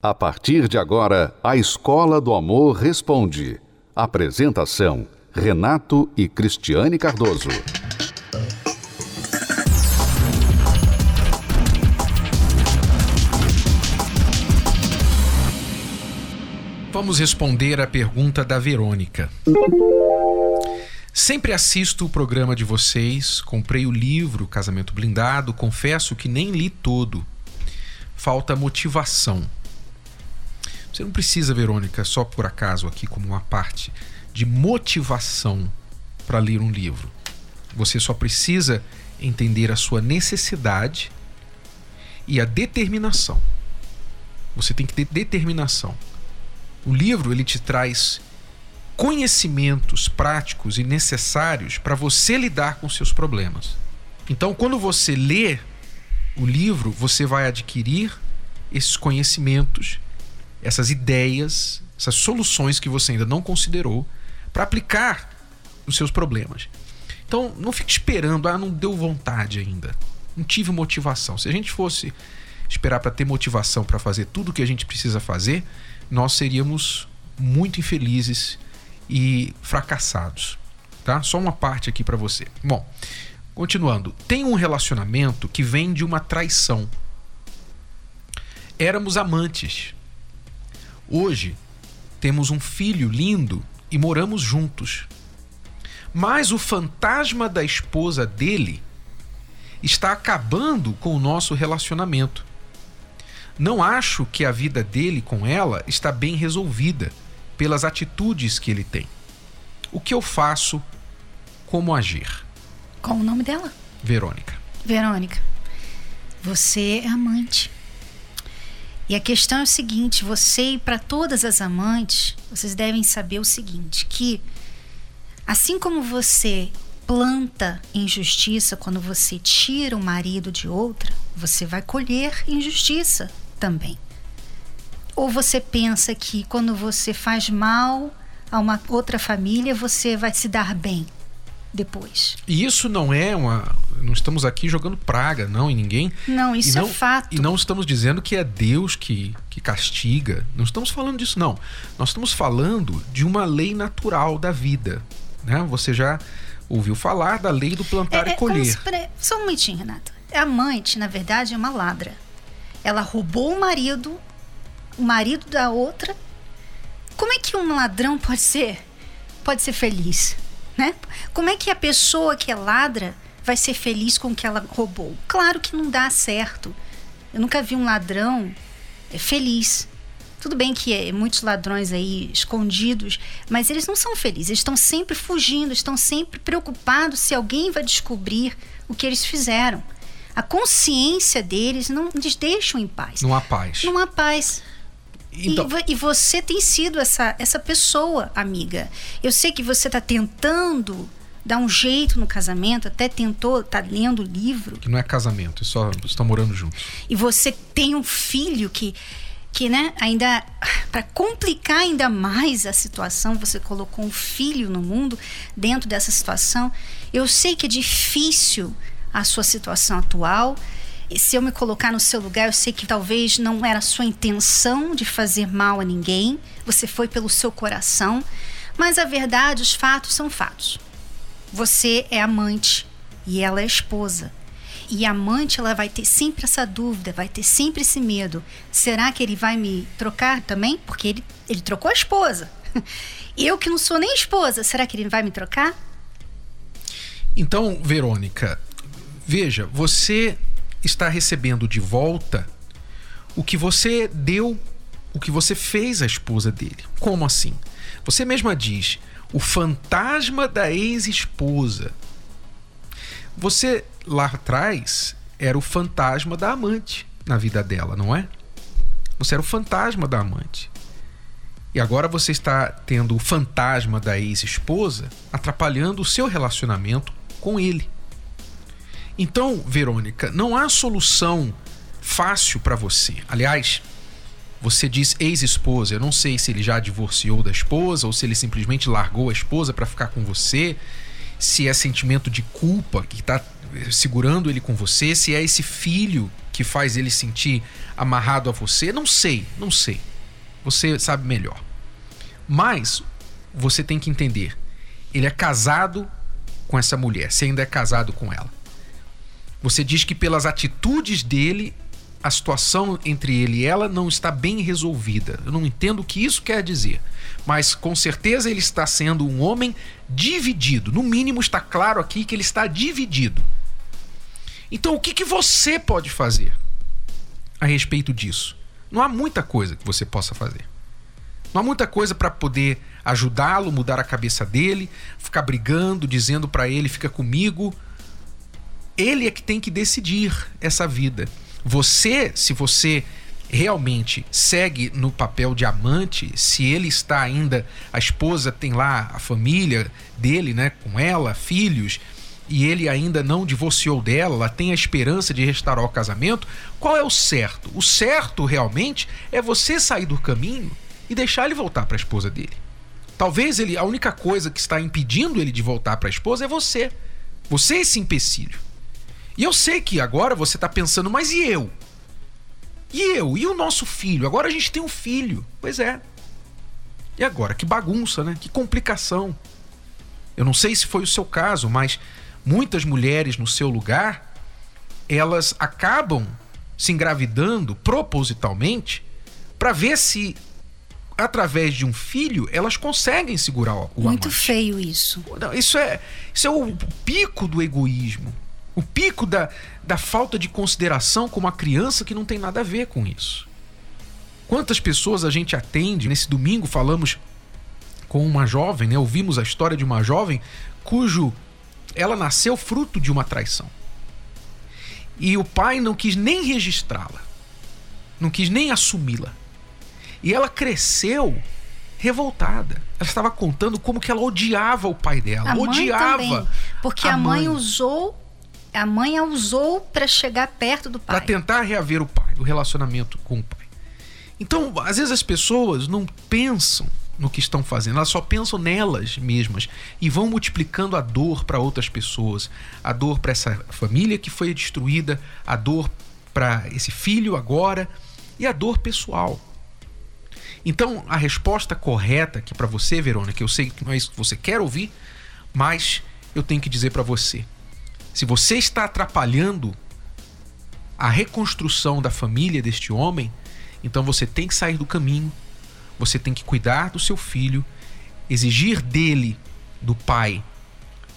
A partir de agora, a Escola do Amor Responde. Apresentação: Renato e Cristiane Cardoso. Vamos responder a pergunta da Verônica. Sempre assisto o programa de vocês, comprei o livro Casamento Blindado, confesso que nem li todo. Falta motivação você não precisa, Verônica, só por acaso aqui como uma parte de motivação para ler um livro. Você só precisa entender a sua necessidade e a determinação. Você tem que ter determinação. O livro ele te traz conhecimentos práticos e necessários para você lidar com seus problemas. Então, quando você lê o livro, você vai adquirir esses conhecimentos essas ideias, essas soluções que você ainda não considerou para aplicar nos seus problemas. Então, não fique esperando, ah, não deu vontade ainda. Não tive motivação. Se a gente fosse esperar para ter motivação para fazer tudo o que a gente precisa fazer, nós seríamos muito infelizes e fracassados, tá? Só uma parte aqui para você. Bom, continuando, tem um relacionamento que vem de uma traição. Éramos amantes. Hoje, temos um filho lindo e moramos juntos. Mas o fantasma da esposa dele está acabando com o nosso relacionamento. Não acho que a vida dele com ela está bem resolvida pelas atitudes que ele tem. O que eu faço? Como agir? Qual o nome dela? Verônica. Verônica, você é amante. E a questão é o seguinte: você e para todas as amantes, vocês devem saber o seguinte: que assim como você planta injustiça quando você tira o marido de outra, você vai colher injustiça também. Ou você pensa que quando você faz mal a uma outra família, você vai se dar bem depois. E isso não é uma. Não estamos aqui jogando praga, não, em ninguém. Não, isso não, é fato. E não estamos dizendo que é Deus que, que castiga. Não estamos falando disso, não. Nós estamos falando de uma lei natural da vida. Né? Você já ouviu falar da lei do plantar é, e colher. Se, só um momentinho, Renato. A amante, na verdade, é uma ladra. Ela roubou o marido, o marido da outra. Como é que um ladrão pode ser? Pode ser feliz? Né? Como é que a pessoa que é ladra vai ser feliz com o que ela roubou? Claro que não dá certo. Eu nunca vi um ladrão é, feliz. Tudo bem que é, muitos ladrões aí escondidos, mas eles não são felizes. Eles estão sempre fugindo, estão sempre preocupados se alguém vai descobrir o que eles fizeram. A consciência deles não lhes deixa em paz. Não há paz. Não há paz. Então... E, e, você tem sido essa, essa pessoa, amiga. Eu sei que você está tentando dar um jeito no casamento, até tentou, tá lendo o livro. Que não é casamento, é só estão morando juntos. E você tem um filho que que, né, ainda para complicar ainda mais a situação, você colocou um filho no mundo dentro dessa situação. Eu sei que é difícil a sua situação atual, e se eu me colocar no seu lugar, eu sei que talvez não era sua intenção de fazer mal a ninguém, você foi pelo seu coração, mas a verdade, os fatos são fatos. Você é amante e ela é esposa. E a amante, ela vai ter sempre essa dúvida, vai ter sempre esse medo. Será que ele vai me trocar também? Porque ele, ele trocou a esposa. Eu que não sou nem esposa, será que ele vai me trocar? Então, Verônica, veja, você está recebendo de volta o que você deu, o que você fez à esposa dele. Como assim? Você mesma diz: o fantasma da ex-esposa. Você lá atrás era o fantasma da amante na vida dela, não é? Você era o fantasma da amante. E agora você está tendo o fantasma da ex-esposa atrapalhando o seu relacionamento com ele. Então, Verônica, não há solução fácil para você. Aliás, você diz ex-esposa. Eu não sei se ele já divorciou da esposa ou se ele simplesmente largou a esposa para ficar com você. Se é sentimento de culpa que está segurando ele com você, se é esse filho que faz ele sentir amarrado a você? Não sei, não sei. Você sabe melhor. Mas você tem que entender, ele é casado com essa mulher, você ainda é casado com ela. Você diz que pelas atitudes dele, a situação entre ele e ela não está bem resolvida. Eu não entendo o que isso quer dizer. Mas com certeza ele está sendo um homem dividido. No mínimo está claro aqui que ele está dividido. Então o que, que você pode fazer a respeito disso? Não há muita coisa que você possa fazer. Não há muita coisa para poder ajudá-lo, mudar a cabeça dele, ficar brigando, dizendo para ele, fica comigo. Ele é que tem que decidir essa vida. Você, se você realmente segue no papel de amante, se ele está ainda, a esposa tem lá a família dele, né, com ela, filhos, e ele ainda não divorciou dela, ela tem a esperança de restaurar o casamento, qual é o certo? O certo realmente é você sair do caminho e deixar ele voltar para a esposa dele. Talvez ele, a única coisa que está impedindo ele de voltar para a esposa é você. Você é esse empecilho. E eu sei que agora você está pensando, mas e eu? E eu? E o nosso filho? Agora a gente tem um filho. Pois é. E agora? Que bagunça, né? Que complicação. Eu não sei se foi o seu caso, mas muitas mulheres no seu lugar, elas acabam se engravidando propositalmente para ver se através de um filho elas conseguem segurar o Muito amante. feio isso. Isso é isso é o pico do egoísmo. O pico da, da falta de consideração com uma criança que não tem nada a ver com isso. Quantas pessoas a gente atende? Nesse domingo falamos com uma jovem, né? Ouvimos a história de uma jovem cujo ela nasceu fruto de uma traição. E o pai não quis nem registrá-la. Não quis nem assumi-la. E ela cresceu revoltada. Ela estava contando como que ela odiava o pai dela. A odiava. também, porque a, a mãe, mãe usou a mãe a usou para chegar perto do pai. Para tentar reaver o pai, o relacionamento com o pai. Então, às vezes as pessoas não pensam no que estão fazendo, elas só pensam nelas mesmas e vão multiplicando a dor para outras pessoas, a dor para essa família que foi destruída, a dor para esse filho agora e a dor pessoal. Então, a resposta correta aqui para você, Verônica, eu sei que não é isso que você quer ouvir, mas eu tenho que dizer para você: se você está atrapalhando a reconstrução da família deste homem, então você tem que sair do caminho, você tem que cuidar do seu filho, exigir dele, do pai,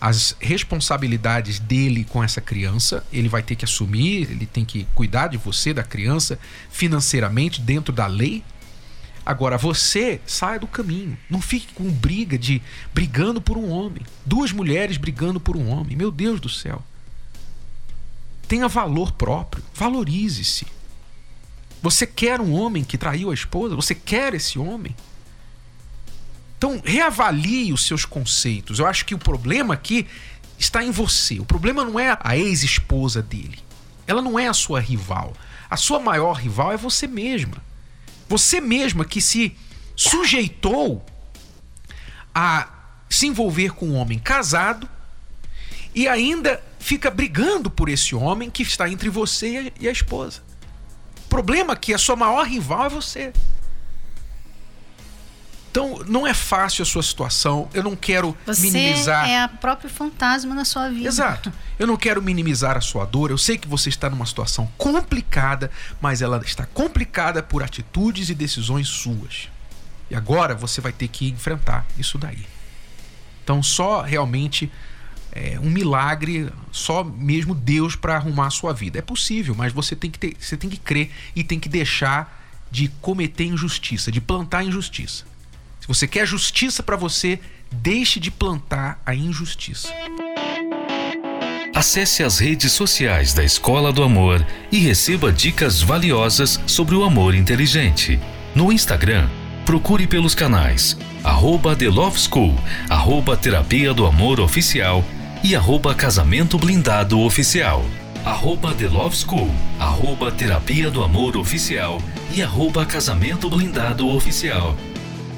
as responsabilidades dele com essa criança, ele vai ter que assumir, ele tem que cuidar de você, da criança, financeiramente, dentro da lei. Agora, você saia do caminho. Não fique com briga de brigando por um homem. Duas mulheres brigando por um homem. Meu Deus do céu. Tenha valor próprio. Valorize-se. Você quer um homem que traiu a esposa? Você quer esse homem? Então, reavalie os seus conceitos. Eu acho que o problema aqui está em você. O problema não é a ex-esposa dele. Ela não é a sua rival. A sua maior rival é você mesma. Você mesma que se sujeitou a se envolver com um homem casado e ainda fica brigando por esse homem que está entre você e a esposa. O problema é que a sua maior rival é você. Então, não é fácil a sua situação. Eu não quero Você minimizar. é a próprio fantasma na sua vida. Exato. Eu não quero minimizar a sua dor. Eu sei que você está numa situação complicada, mas ela está complicada por atitudes e decisões suas. E agora você vai ter que enfrentar isso daí. Então, só realmente é, um milagre, só mesmo Deus para arrumar a sua vida. É possível, mas você tem que ter, você tem que crer e tem que deixar de cometer injustiça, de plantar injustiça. Se você quer justiça para você, deixe de plantar a injustiça. Acesse as redes sociais da Escola do Amor e receba dicas valiosas sobre o amor inteligente. No Instagram, procure pelos canais arroba The Love School, arroba Terapia do Amor Oficial e arroba Casamento Blindado Oficial. Arroba The Love School, arroba Terapia do Amor Oficial e arroba Casamento Blindado Oficial.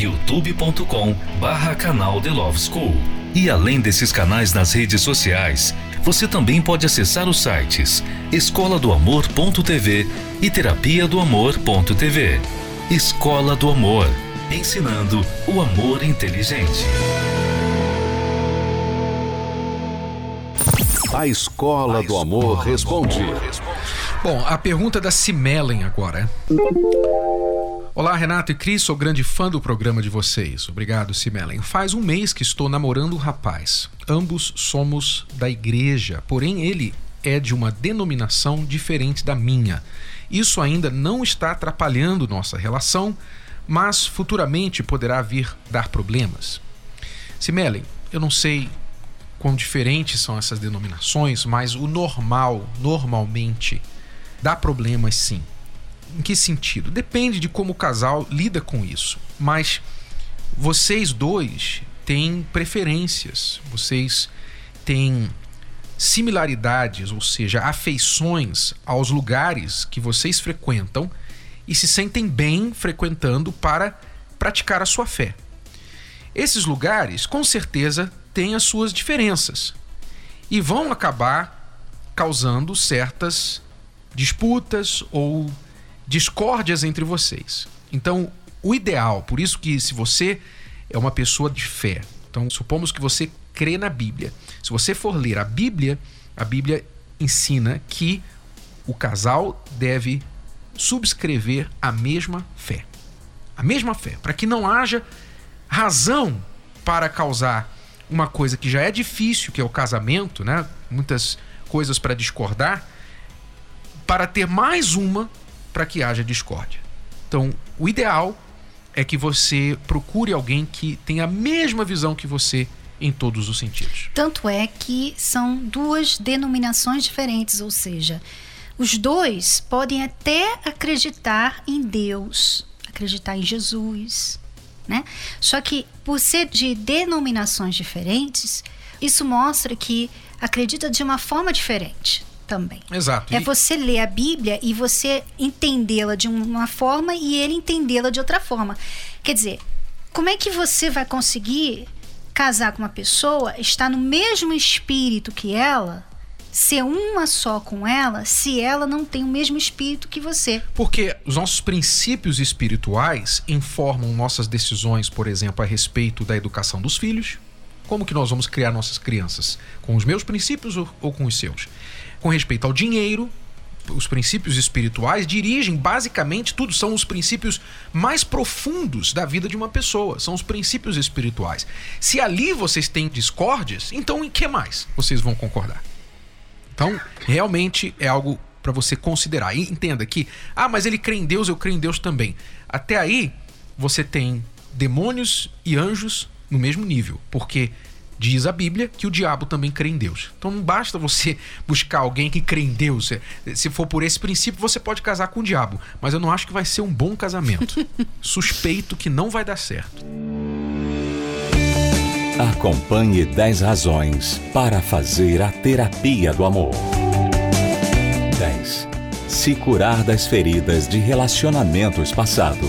youtube.com barra canal The Love School. E além desses canais nas redes sociais, você também pode acessar os sites escola do amor.tv e terapia do amor.tv. Escola do Amor, ensinando o amor inteligente. A Escola do Amor responde. Bom, a pergunta da Cimelen agora. Olá, Renato e Cris, sou grande fã do programa de vocês. Obrigado, Cimelen. Faz um mês que estou namorando um rapaz. Ambos somos da igreja, porém ele é de uma denominação diferente da minha. Isso ainda não está atrapalhando nossa relação, mas futuramente poderá vir dar problemas. Simelen, eu não sei quão diferentes são essas denominações, mas o normal, normalmente, dá problemas sim. Em que sentido? Depende de como o casal lida com isso. Mas vocês dois têm preferências, vocês têm similaridades, ou seja, afeições aos lugares que vocês frequentam e se sentem bem frequentando para praticar a sua fé. Esses lugares, com certeza, têm as suas diferenças e vão acabar causando certas disputas ou discórdias entre vocês. Então, o ideal, por isso que se você é uma pessoa de fé, então supomos que você crê na Bíblia. Se você for ler a Bíblia, a Bíblia ensina que o casal deve subscrever a mesma fé. A mesma fé, para que não haja razão para causar uma coisa que já é difícil, que é o casamento, né? Muitas coisas para discordar, para ter mais uma para que haja discórdia. Então, o ideal é que você procure alguém que tenha a mesma visão que você em todos os sentidos. Tanto é que são duas denominações diferentes, ou seja, os dois podem até acreditar em Deus, acreditar em Jesus, né? Só que por ser de denominações diferentes, isso mostra que acredita de uma forma diferente também. Exato. É e... você ler a Bíblia e você entendê-la de uma forma e ele entendê-la de outra forma. Quer dizer, como é que você vai conseguir casar com uma pessoa, estar no mesmo espírito que ela, ser uma só com ela, se ela não tem o mesmo espírito que você? Porque os nossos princípios espirituais informam nossas decisões, por exemplo, a respeito da educação dos filhos. Como que nós vamos criar nossas crianças? Com os meus princípios ou, ou com os seus? com respeito ao dinheiro, os princípios espirituais dirigem basicamente tudo, são os princípios mais profundos da vida de uma pessoa, são os princípios espirituais. Se ali vocês têm discórdias, então em que mais vocês vão concordar? Então, realmente é algo para você considerar. E entenda que, ah, mas ele crê em Deus, eu creio em Deus também. Até aí, você tem demônios e anjos no mesmo nível, porque Diz a Bíblia que o diabo também crê em Deus. Então não basta você buscar alguém que crê em Deus. Se for por esse princípio, você pode casar com o diabo. Mas eu não acho que vai ser um bom casamento. Suspeito que não vai dar certo. Acompanhe 10 razões para fazer a terapia do amor. 10. Se curar das feridas de relacionamentos passados.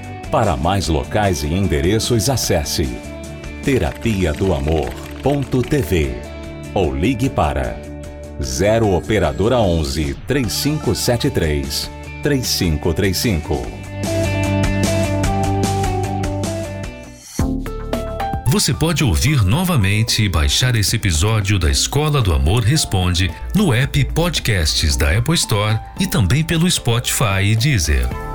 Para mais locais e endereços, acesse terapia do amor.tv ou ligue para 0 operadora 11 3573 3535. Você pode ouvir novamente e baixar esse episódio da Escola do Amor Responde no app Podcasts da Apple Store e também pelo Spotify e Deezer.